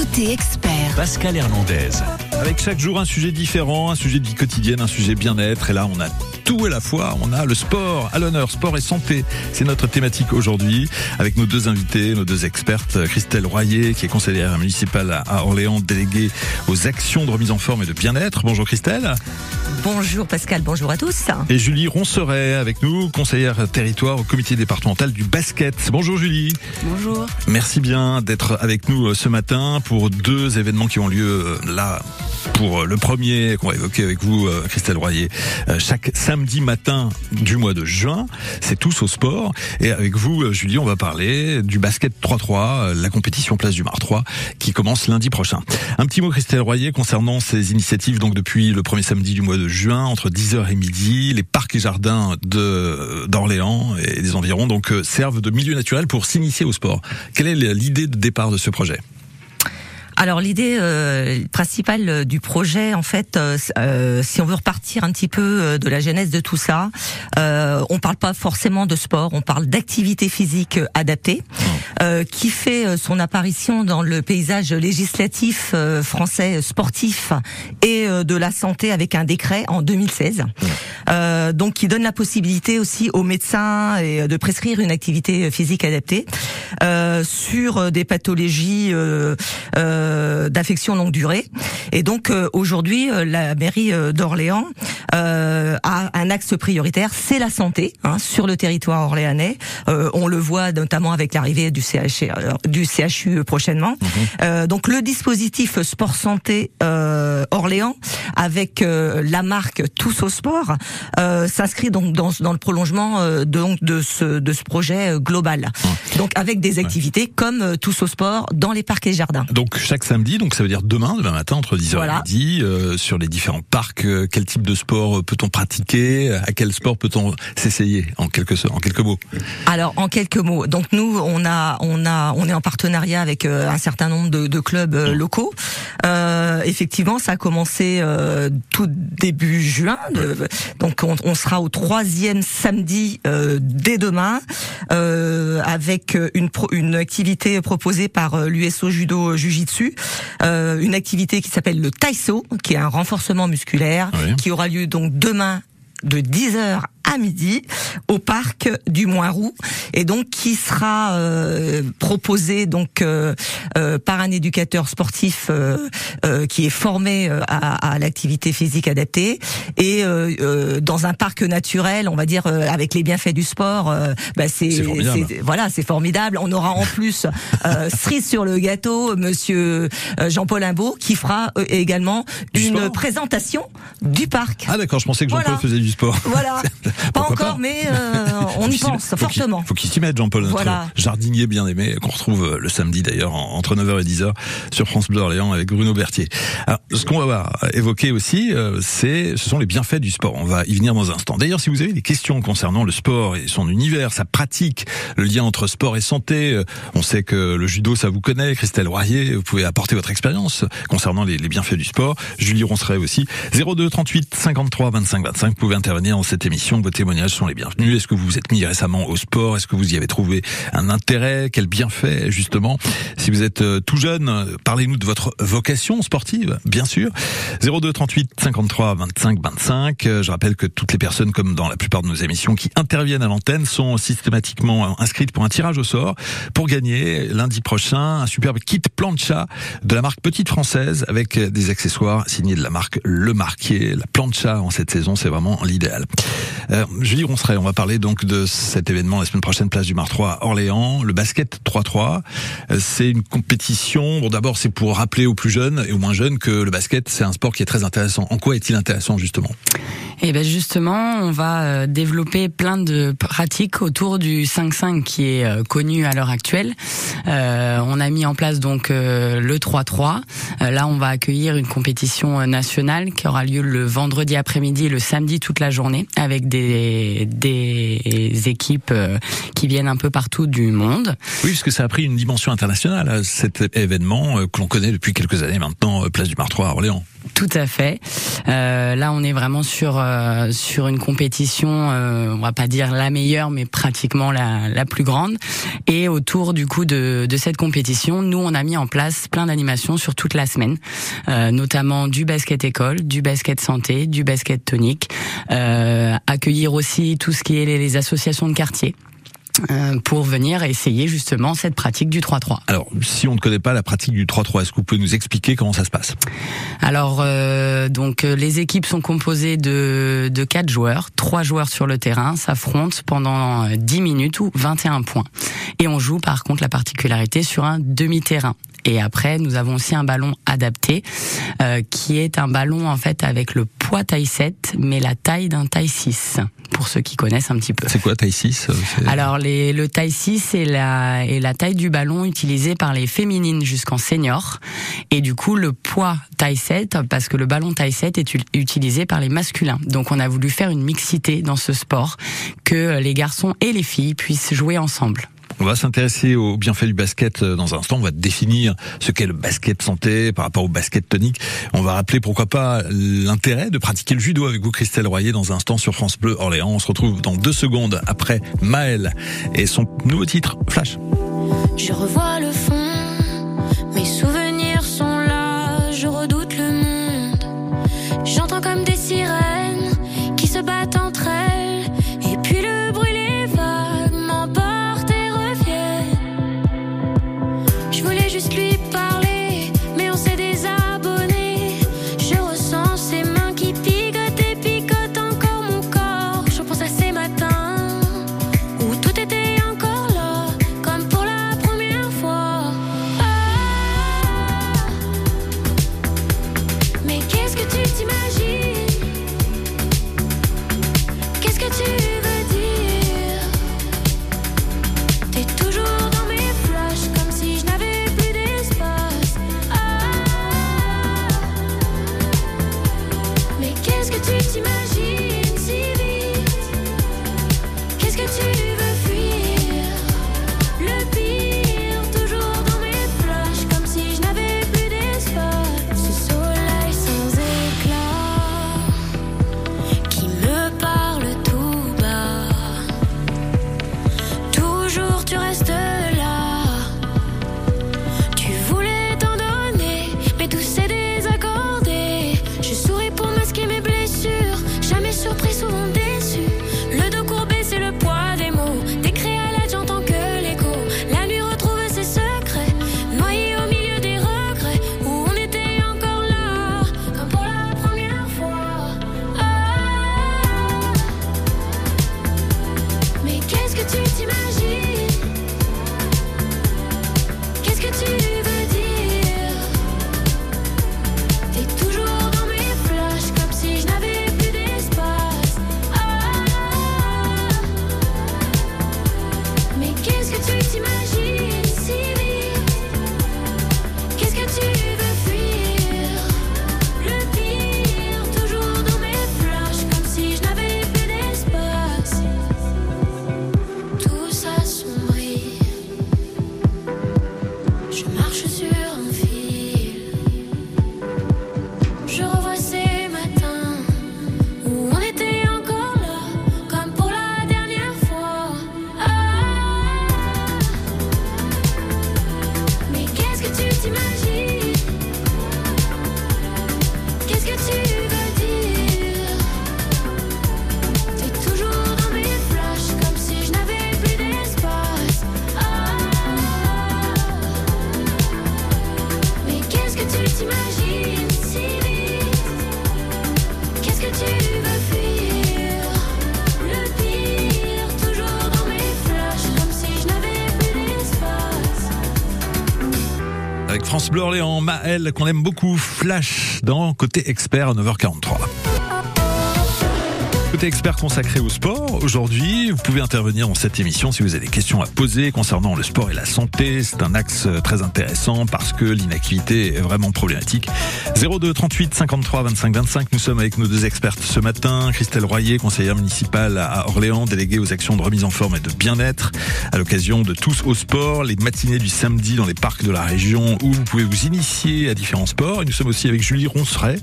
Côté expert. Pascal Hernandez. Avec chaque jour un sujet différent, un sujet de vie quotidienne, un sujet bien-être. Et là, on a tout à la fois. On a le sport à l'honneur, sport et santé. C'est notre thématique aujourd'hui. Avec nos deux invités, nos deux expertes, Christelle Royer, qui est conseillère municipale à Orléans, déléguée aux actions de remise en forme et de bien-être. Bonjour Christelle. Bonjour Pascal, bonjour à tous. Et Julie Ronceret avec nous, conseillère territoire au comité départemental du basket. Bonjour Julie. Bonjour. Merci bien d'être avec nous ce matin pour deux événements qui ont lieu là pour le premier qu'on va évoquer avec vous, euh, Christelle Royer, euh, chaque samedi matin du mois de juin. C'est tous au sport. Et avec vous, euh, Julie, on va parler du basket 3-3, la compétition Place du Mar 3, qui commence lundi prochain. Un petit mot, Christelle Royer, concernant ces initiatives. Donc depuis le premier samedi du mois de juin, entre 10h et midi, les parcs et jardins d'Orléans et des environs donc servent de milieu naturel pour s'initier au sport. Quelle est l'idée de départ de ce projet? Alors l'idée euh, principale du projet, en fait, euh, euh, si on veut repartir un petit peu de la genèse de tout ça, euh, on parle pas forcément de sport, on parle d'activité physique adaptée, qui fait son apparition dans le paysage législatif français sportif et de la santé avec un décret en 2016. donc qui donne la possibilité aussi aux médecins et de prescrire une activité physique adaptée sur des pathologies. Euh, euh, d'affection longue durée. Et donc euh, aujourd'hui, euh, la mairie d'Orléans a un axe prioritaire, c'est la santé hein, sur le territoire orléanais. on le voit notamment avec l'arrivée du, CH, du CHU prochainement. Mhm. donc le dispositif sport santé Orléans avec la marque Tous au sport s'inscrit donc dans, dans, le prolongement donc de ce de ce projet global. Donc avec des activités comme Tous au sport dans les parcs et jardins. Donc chaque samedi, donc ça veut dire demain, demain matin entre 10h et midi, euh, sur les différents parcs. Euh, quel type de sport euh, peut-on pratiquer À quel sport peut-on s'essayer en quelques en quelques mots? Alors en quelques mots. Donc nous, on a on a on est en partenariat avec un certain nombre de, de clubs locaux. effectivement, ça a commencé tout début juin. donc on, on, sera au troisième samedi dès demain avec une une activité proposée par l'USO Judo Jujitsu euh, une activité qui s'appelle le Taiso, qui est un renforcement musculaire, qui aura lieu donc demain de 10h à midi au parc du Moinroux et donc qui sera euh, proposé donc euh, euh, par un éducateur sportif qui est formé à, à l'activité physique adaptée et dans un parc naturel, on va dire avec les bienfaits du sport, bah c'est voilà c'est formidable. On aura en plus cerise sur le gâteau, Monsieur Jean-Paul Imbeau qui fera également une présentation du parc. Ah d'accord, je pensais que Jean-Paul faisait du sport. Voilà. pas encore, mais euh, on y pense fortement. Il faut qu'il s'y mette, Jean-Paul, notre jardinier bien aimé, qu'on retrouve euh, le samedi d'ailleurs entre 9h et 10h sur France Bleu Orléans avec Bruno Berthier. Alors, ce qu'on va évoquer aussi, euh, c'est, ce sont les bienfaits du sport. On va y venir dans un instant. D'ailleurs, si vous avez des questions concernant le sport et son univers, sa pratique, le lien entre sport et santé, on sait que le judo, ça vous connaît. Christelle Royer, vous pouvez apporter votre expérience concernant les, les, bienfaits du sport. Julie Ronceray aussi. 02 38 53 25 25. Vous pouvez intervenir dans cette émission vos témoignages sont les bienvenus. Est-ce que vous vous êtes mis récemment au sport? Est-ce que vous y avez trouvé un intérêt? Quel bienfait, justement? Si vous êtes euh, tout jeune, parlez-nous de votre vocation sportive, bien sûr. 02 38 53 25 25. Je rappelle que toutes les personnes, comme dans la plupart de nos émissions, qui interviennent à l'antenne sont systématiquement inscrites pour un tirage au sort pour gagner lundi prochain un superbe kit plancha de la marque Petite Française avec des accessoires signés de la marque Le Marquier. La plancha en cette saison, c'est vraiment l'idéal. Euh, Julie Ronceray, on va parler donc de cet événement la semaine prochaine, place du Mar 3 à Orléans, le basket 3-3. Euh, c'est une compétition, bon d'abord c'est pour rappeler aux plus jeunes et aux moins jeunes que le basket c'est un sport qui est très intéressant. En quoi est-il intéressant justement? Et eh ben justement, on va euh, développer plein de pratiques autour du 5-5 qui est euh, connu à l'heure actuelle. Euh, on a mis en place donc le 3-3. là, on va accueillir une compétition nationale qui aura lieu le vendredi après-midi et le samedi toute la journée avec des des, équipes qui viennent un peu partout du monde. Oui, parce que ça a pris une dimension internationale, cet événement que l'on connaît depuis quelques années maintenant, place du Mar 3 à Orléans. Tout à fait. Euh, là, on est vraiment sur euh, sur une compétition, euh, on va pas dire la meilleure, mais pratiquement la, plus grande. Et autour du coup de, de cette compétition, nous, on a mis en place plein d'animations sur toute la semaine, euh, notamment du basket école, du basket santé, du basket tonique, euh, accueillir aussi tout ce qui est les associations de quartier. Euh, pour venir essayer justement cette pratique du 3-3. Alors, si on ne connaît pas la pratique du 3-3, est-ce que vous pouvez nous expliquer comment ça se passe? Alors, euh, donc euh, les équipes sont composées de, de 4 joueurs, 3 joueurs sur le terrain, s'affrontent pendant 10 minutes ou 21 points. Et on joue par contre la particularité sur un demi-terrain. Et après, nous avons aussi un ballon adapté, euh, qui est un ballon en fait avec le poids taille 7, mais la taille d'un taille 6, pour ceux qui connaissent un petit peu. C'est quoi taille 6 euh, Alors les, le taille 6 est la, est la taille du ballon utilisé par les féminines jusqu'en senior. Et du coup, le poids taille 7, parce que le ballon taille 7 est utilisé par les masculins. Donc on a voulu faire une mixité dans ce sport, que les garçons et les filles puissent jouer ensemble. On va s'intéresser aux bienfaits du basket euh, dans un instant. On va définir ce qu'est le basket santé par rapport au basket tonique. On va rappeler pourquoi pas l'intérêt de pratiquer le judo avec vous, Christelle Royer, dans un instant sur France Bleu Orléans. On se retrouve dans deux secondes après Maël et son nouveau titre, Flash. Je voulais t'imagines Qu'on aime beaucoup, Flash dans Côté Expert à 9h43. Expert consacré au sport, aujourd'hui, vous pouvez intervenir dans cette émission si vous avez des questions à poser concernant le sport et la santé. C'est un axe très intéressant parce que l'inactivité est vraiment problématique. 02 38 53 25 25. Nous sommes avec nos deux expertes ce matin. Christelle Royer, conseillère municipale à Orléans, déléguée aux actions de remise en forme et de bien-être à l'occasion de tous au sport, les matinées du samedi dans les parcs de la région où vous pouvez vous initier à différents sports. Et nous sommes aussi avec Julie Ronceret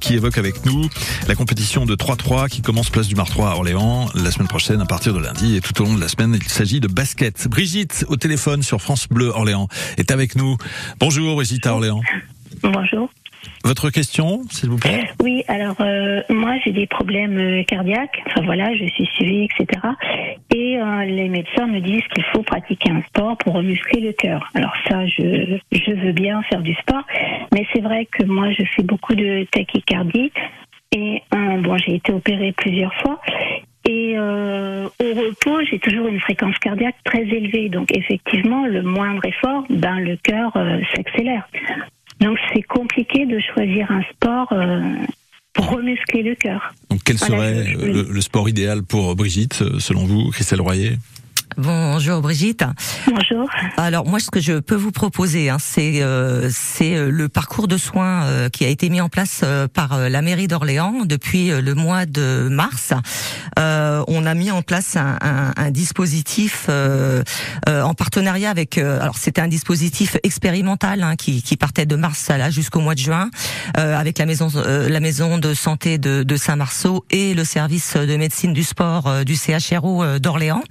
qui évoque avec nous la compétition de 3-3 qui commence place du Mar 3 à Orléans la semaine prochaine à partir de lundi et tout au long de la semaine il s'agit de basket. Brigitte au téléphone sur France Bleu Orléans est avec nous. Bonjour Brigitte à Orléans. Bonjour. Votre question, s'il vous plaît? Oui, alors euh, moi j'ai des problèmes euh, cardiaques, enfin voilà, je suis suivie, etc. Et euh, les médecins me disent qu'il faut pratiquer un sport pour remuscler le cœur. Alors ça, je, je veux bien faire du sport, mais c'est vrai que moi je fais beaucoup de tachycardie et bon, j'ai été opérée plusieurs fois. Et euh, au repos, j'ai toujours une fréquence cardiaque très élevée. Donc effectivement, le moindre effort, ben le cœur euh, s'accélère. Donc c'est compliqué de choisir un sport euh, pour remuscler le cœur. Donc quel serait le, le, sport idéal pour Brigitte, selon vous, Christelle Royer? Bonjour Brigitte. Bonjour. Alors moi ce que je peux vous proposer hein, c'est euh, c'est euh, le parcours de soins euh, qui a été mis en place euh, par la mairie d'Orléans depuis le mois de mars. on a mis en place un, un, un dispositif en partenariat avec alors c'était un dispositif expérimental hein, qui, qui partait de mars là jusqu'au mois de juin avec la maison la maison de santé de, de Saint-Marceau et le service de médecine du sport du CHRO d'Orléans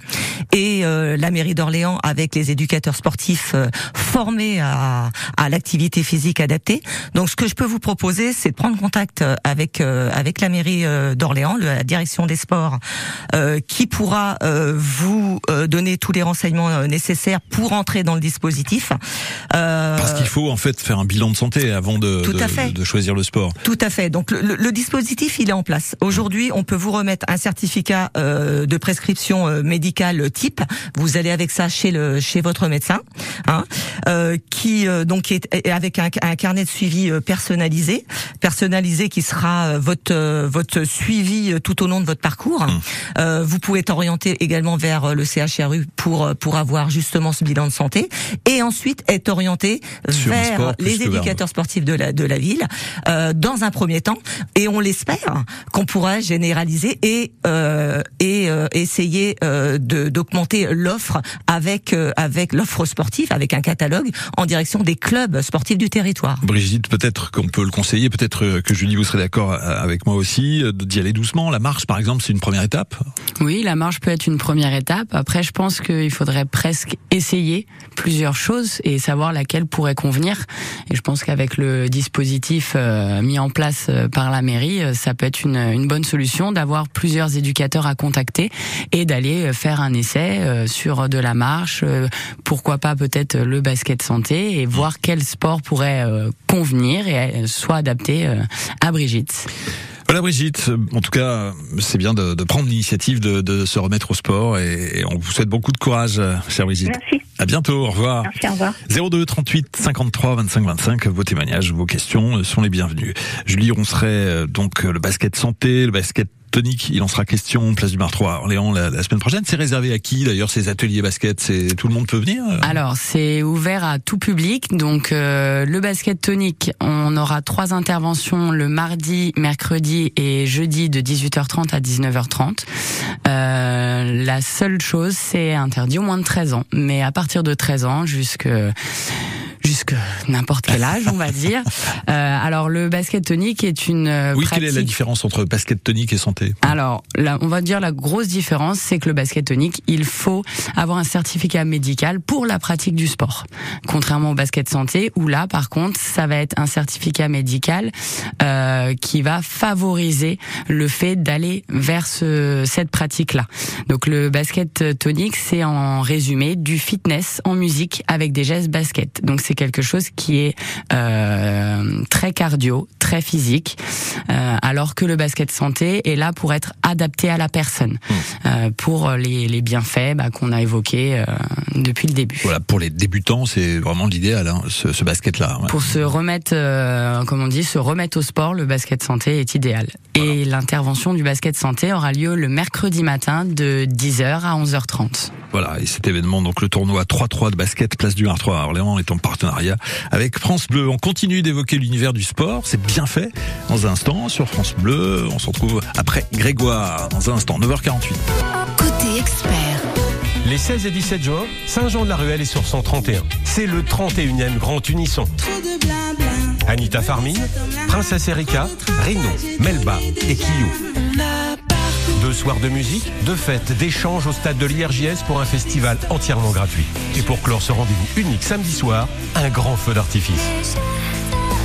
et euh, la mairie d'Orléans avec les éducateurs sportifs euh, formés à, à l'activité physique adaptée. Donc ce que je peux vous proposer, c'est de prendre contact euh, avec avec la mairie d'Orléans, la direction des sports, qui pourra vous donner tous les renseignements nécessaires pour entrer dans le dispositif. Faut en fait faire un bilan de santé avant de, de, de, choisir le sport. Tout à fait. Donc le, le, dispositif, il est en place. Aujourd'hui, on peut vous remettre un certificat de prescription médicale type vous allez avec ça chez le chez votre médecin, hein, euh, qui euh, donc est, avec un, un, carnet de suivi euh, personnalisé, personnalisé qui sera euh, votre votre suivi tout au long de votre parcours. Mmh. vous pouvez être orienté également vers le CHRU pour pour avoir justement ce bilan de santé et ensuite être orienté vers les éducateurs sportifs de la de la ville dans un premier temps et on l'espère qu'on pourra généraliser et et essayer de d'augmenter l'offre avec euh, avec l'offre sportive, avec un catalogue en direction des clubs sportifs du territoire. Brigitte, peut-être qu'on peut le conseiller, peut-être euh, que Julie vous serez d'accord euh, avec moi aussi, d'y aller doucement. La marche, par exemple, c'est une première étape. Oui, la marche peut être une première étape. Après, je pense qu'il faudrait presque essayer plusieurs choses et savoir laquelle pourrait convenir. Et je pense qu'avec le dispositif mis en place par la mairie, ça peut être une, une bonne solution d'avoir plusieurs éducateurs à contacter et d'aller faire un essai sur de la marche, euh, pourquoi pas peut-être le basket santé et voir quel sport pourrait euh, convenir et euh, soit adapté à Brigitte. Voilà Brigitte, en tout cas c'est bien de, prendre l'initiative de, se remettre au sport et, on vous souhaite beaucoup de courage, chère Brigitte. Merci. À bientôt, au revoir. Merci, au revoir. 02 38 53 25 25, vos témoignages, vos questions sont les bienvenus. Julie serait donc le basket santé, le basket Tonique, il en sera question, place du Mar 3 Orléans la, la semaine prochaine. C'est réservé à qui d'ailleurs ces ateliers basket? C'est tout le monde peut venir? Alors c'est ouvert à tout public. Donc euh, le basket tonique, on aura trois interventions le mardi, mercredi et jeudi de 18h30 à 19h30. Euh, la seule chose, c'est interdit au moins de 13 ans, mais à partir de 13 ans jusque jusque n'importe quel âge, on va dire. Euh, alors le basket tonique est une euh, oui, quelle est la différence entre basket tonique et santé? Alors, là, on va dire la grosse différence, c'est que le basket tonique, il faut avoir un certificat médical pour la pratique du sport, contrairement au basket santé où là, par contre, ça va être un certificat médical euh, qui va favoriser le fait d'aller vers ce, cette pratique-là. Donc le basket tonique, c'est en résumé du fitness en musique avec des gestes basket. Donc c'est c'est quelque chose qui est euh, très cardio, très physique, euh, alors que le basket santé est là pour être adapté à la personne, mmh. euh, pour les, les bienfaits bah, qu'on a évoqués depuis le début. Voilà, pour les débutants, c'est vraiment l'idéal, hein, ce, ce basket-là. Pour se remettre, comme on dit, se remettre au sport, le basket santé est idéal. Et l'intervention du basket santé aura lieu le mercredi matin de 10h à 11h30. Voilà, et cet événement, donc le tournoi 3-3 de basket Place du 1-3 à Orléans est en partenariat avec France Bleu. On continue d'évoquer l'univers du sport, c'est bien fait. Dans un instant, sur France Bleu, on se retrouve après Grégoire, dans un instant, 9h48. Côté expert. Les 16 et 17 juin, Saint-Jean-de-la-Ruelle est sur 131. C'est le 31e Grand Unisson. Anita Farmine, Princesse Erika, Rino, Melba et Kiyou. Deux soirs de musique, de fêtes, d'échanges au stade de l'IRJS pour un festival entièrement gratuit. Et pour clore ce rendez-vous unique samedi soir, un grand feu d'artifice.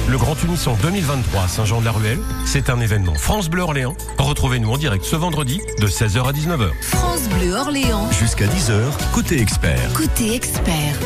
Le Grand Unisson 2023 Saint-Jean-de-la-Ruelle, c'est un événement France Bleu Orléans. Retrouvez-nous en direct ce vendredi de 16h à 19h. France Bleu Orléans. Jusqu'à 10h, côté expert. Côté expert.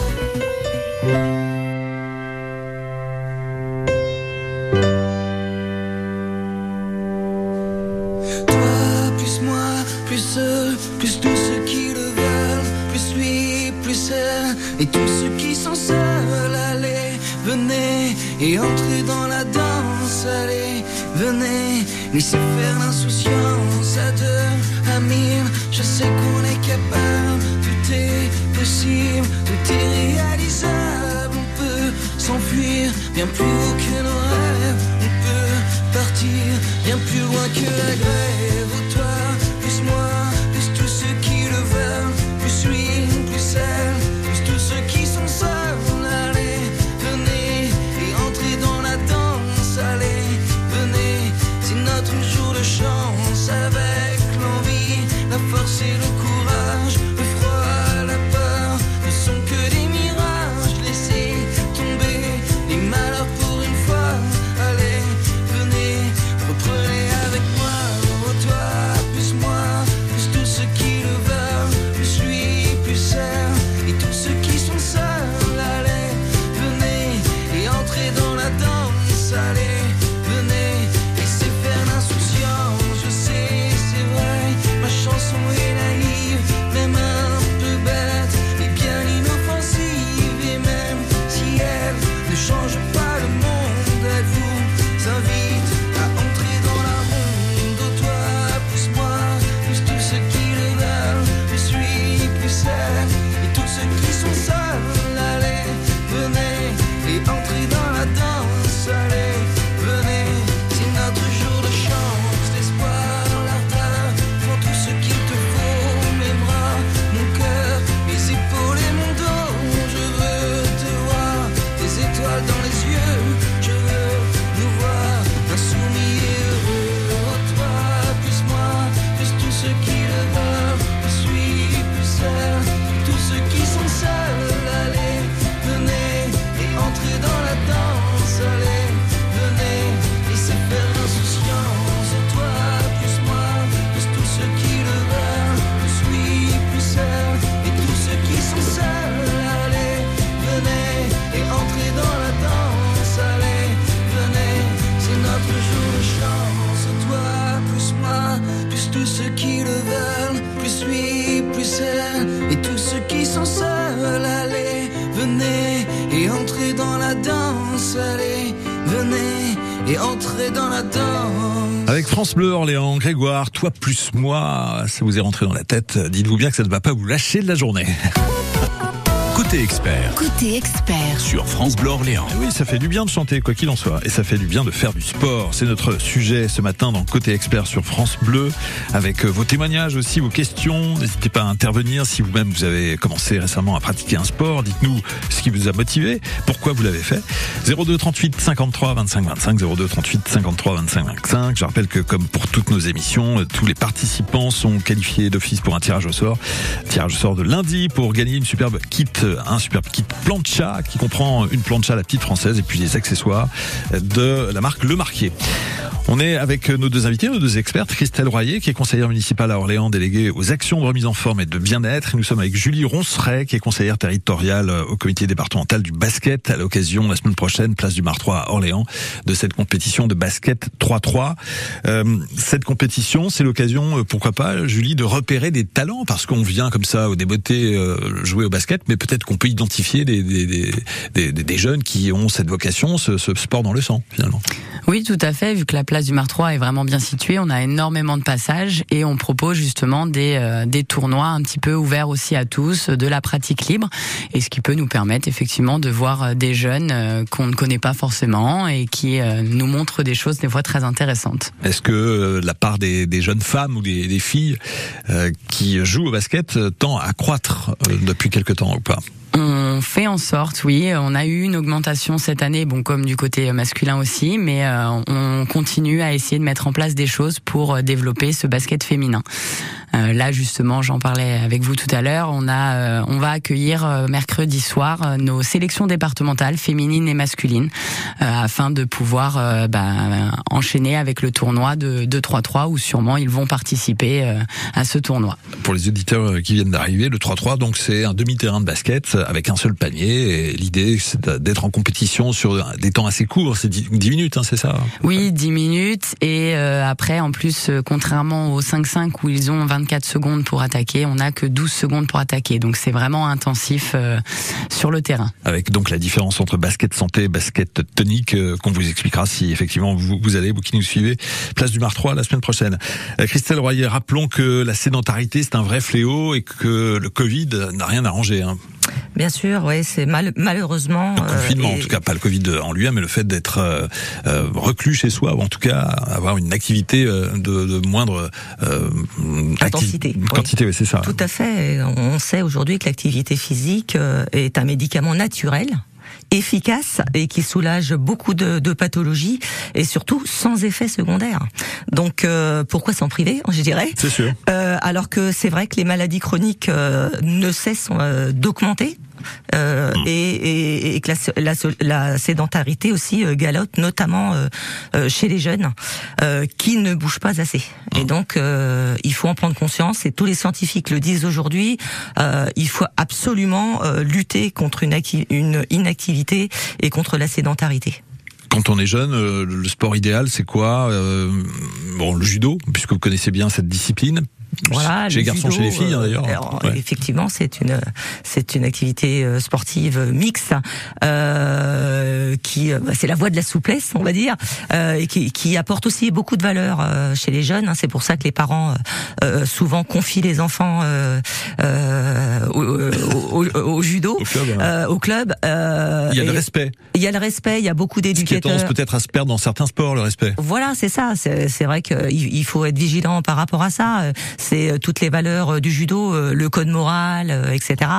Bleu Orléans, Grégoire, toi plus moi, ça vous est rentré dans la tête. Dites-vous bien que ça ne va pas vous lâcher de la journée. Côté expert. Côté expert. Sur France Bleu Orléans. Oui, ça fait du bien de chanter, quoi qu'il en soit. Et ça fait du bien de faire du sport. C'est notre sujet ce matin dans Côté expert sur France Bleu. Avec euh, vos témoignages aussi, vos questions. N'hésitez pas à intervenir si vous-même vous avez commencé récemment à pratiquer un sport. Dites-nous ce qui vous a motivé, pourquoi vous l'avez fait. 02 38 53 25 25. 02 38 53 25 25. Je rappelle que comme pour toutes nos émissions, euh, tous les participants sont qualifiés d'office pour un tirage au sort. Tirage au sort de lundi pour gagner une superbe kit un super kit plancha qui comprend une plancha la petite française et puis des accessoires de la marque Le Marquier. On est avec nos deux invités, nos deux expertes, Christelle Royer, qui est conseillère municipale à Orléans, déléguée aux actions de remise en forme et de bien-être. Nous sommes avec Julie Ronceret, qui est conseillère territoriale au comité départemental du basket, à l'occasion, la semaine prochaine, place du Mar 3 à Orléans, de cette compétition de basket 3-3. Euh, cette compétition, c'est l'occasion, euh, pourquoi pas, Julie, de repérer des talents, parce qu'on vient comme ça au débeauté euh, jouer au basket, mais peut-être qu'on peut identifier des, des, des, des, jeunes qui ont cette vocation, ce, ce sport dans le sang, finalement. Oui, tout à fait, vu que la place du Mar 3 est vraiment bien située, on a énormément de passages et on propose justement des, euh, des tournois un petit peu ouverts aussi à tous, de la pratique libre, et ce qui peut nous permettre effectivement de voir euh, des jeunes euh, qu'on ne connaît pas forcément et qui nous montrent des choses des fois très intéressantes. Est-ce que la part des, jeunes femmes ou des filles qui jouent au basket tend à croître depuis quelque temps ou pas? On fait en sorte, oui. On a eu une augmentation cette année, bon comme du côté masculin aussi, mais euh, on continue à essayer de mettre en place des choses pour euh, développer ce basket féminin. Euh, là justement, j'en parlais avec vous tout à l'heure. On a, euh, on va accueillir euh, mercredi soir nos sélections départementales féminines et masculines afin de pouvoir bah, enchaîner avec le tournoi de 2-3-3 où sûrement ils vont participer à ce tournoi. Pour les auditeurs qui viennent d'arriver, le 3-3 donc c'est un demi-terrain de basket avec un seul panier et l'idée c'est d'être en compétition sur des temps assez courts, c'est 10 minutes, hein, c'est ça Oui, 10 minutes et après en plus contrairement aux 5-5 où ils ont 20 24 secondes pour attaquer, on n'a que 12 secondes pour attaquer. Donc c'est vraiment intensif euh, sur le terrain. Avec donc la différence entre basket santé et basket tonique euh, qu'on vous expliquera si effectivement vous, vous, allez, vous qui nous suivez, place du Mar 3 la semaine prochaine. Euh, Christelle Royer, rappelons que la sédentarité c'est un vrai fléau et que le Covid n'a rien arrangé. Hein. Bien sûr, oui, c'est mal, malheureusement. Le confinement, en tout cas, pas le Covid en lui-même, mais le fait d'être euh, reclus chez soi, ou en tout cas avoir une activité de, de moindre euh, intensité. Quantité, oui, c'est ça. Tout à fait. On sait aujourd'hui que l'activité physique est un médicament naturel efficace et qui soulage beaucoup de, de pathologies et surtout sans effet secondaire. Donc euh, pourquoi s'en priver, je dirais? C'est sûr. Euh, alors que c'est vrai que les maladies chroniques euh, ne cessent euh, d'augmenter euh, mm. et, et, que la, la, sédentarité aussi euh, galope, notamment euh, euh, chez les jeunes qui ne bougent pas assez. Et mm. donc, il faut en prendre conscience. Et tous les scientifiques le disent aujourd'hui. il faut absolument lutter contre une, une inactivité et contre la sédentarité quand on est jeune, le sport idéal, c'est quoi? Bon, le judo, puisque vous connaissez bien cette discipline. Voilà, chez les garçons, chez les filles hein, d'ailleurs. Euh, effectivement, c'est une c'est une activité euh, sportive mixte euh, qui euh, c'est la voie de la souplesse, on va dire, euh, et qui, qui, apporte aussi beaucoup de valeur euh, chez les jeunes. Hein. C'est pour ça que les parents souvent confient les enfants au, au, au, judo, au club. Hein. Au club il y a le respect. Il y a le respect. Il y a beaucoup d'éducateurs. Ce qui peut-être à se perdre dans certains sports, le respect. Voilà, c'est ça. C'est vrai qu'il il faut être vigilant par rapport à ça c'est euh, toutes les valeurs euh, du judo, euh, le code moral, etc.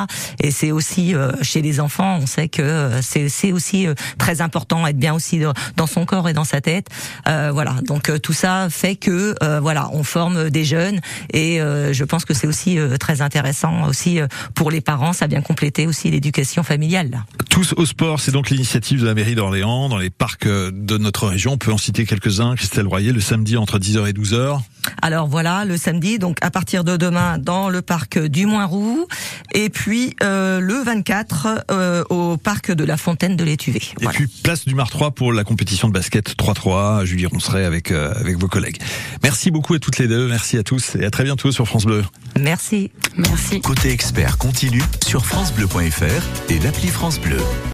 Et c'est aussi chez les enfants, on sait que c'est aussi très important être bien aussi dans son corps et dans sa tête. voilà, donc tout ça fait que voilà, on forme des jeunes et je pense que c'est aussi très intéressant aussi pour les parents, ça vient compléter aussi l'éducation familiale. Tous au sport, c'est donc l'initiative de la mairie d'Orléans dans les parcs de notre région. On peut en citer quelques-uns. Christelle Royer, le samedi entre 10h et 12h. Alors voilà, le samedi, donc à partir de demain dans le parc du Moinroux, et puis euh, le 24 euh, au parc de la Fontaine de l'Étuvée. Et puis place du Mar 3 pour la compétition de basket 3-3. Julie Ronceret avec euh, avec vos collègues. Merci beaucoup à toutes les deux, merci à tous et à très bientôt sur France Bleu. Merci, merci. Côté expert continue sur francebleu.fr et l'appli France Bleu.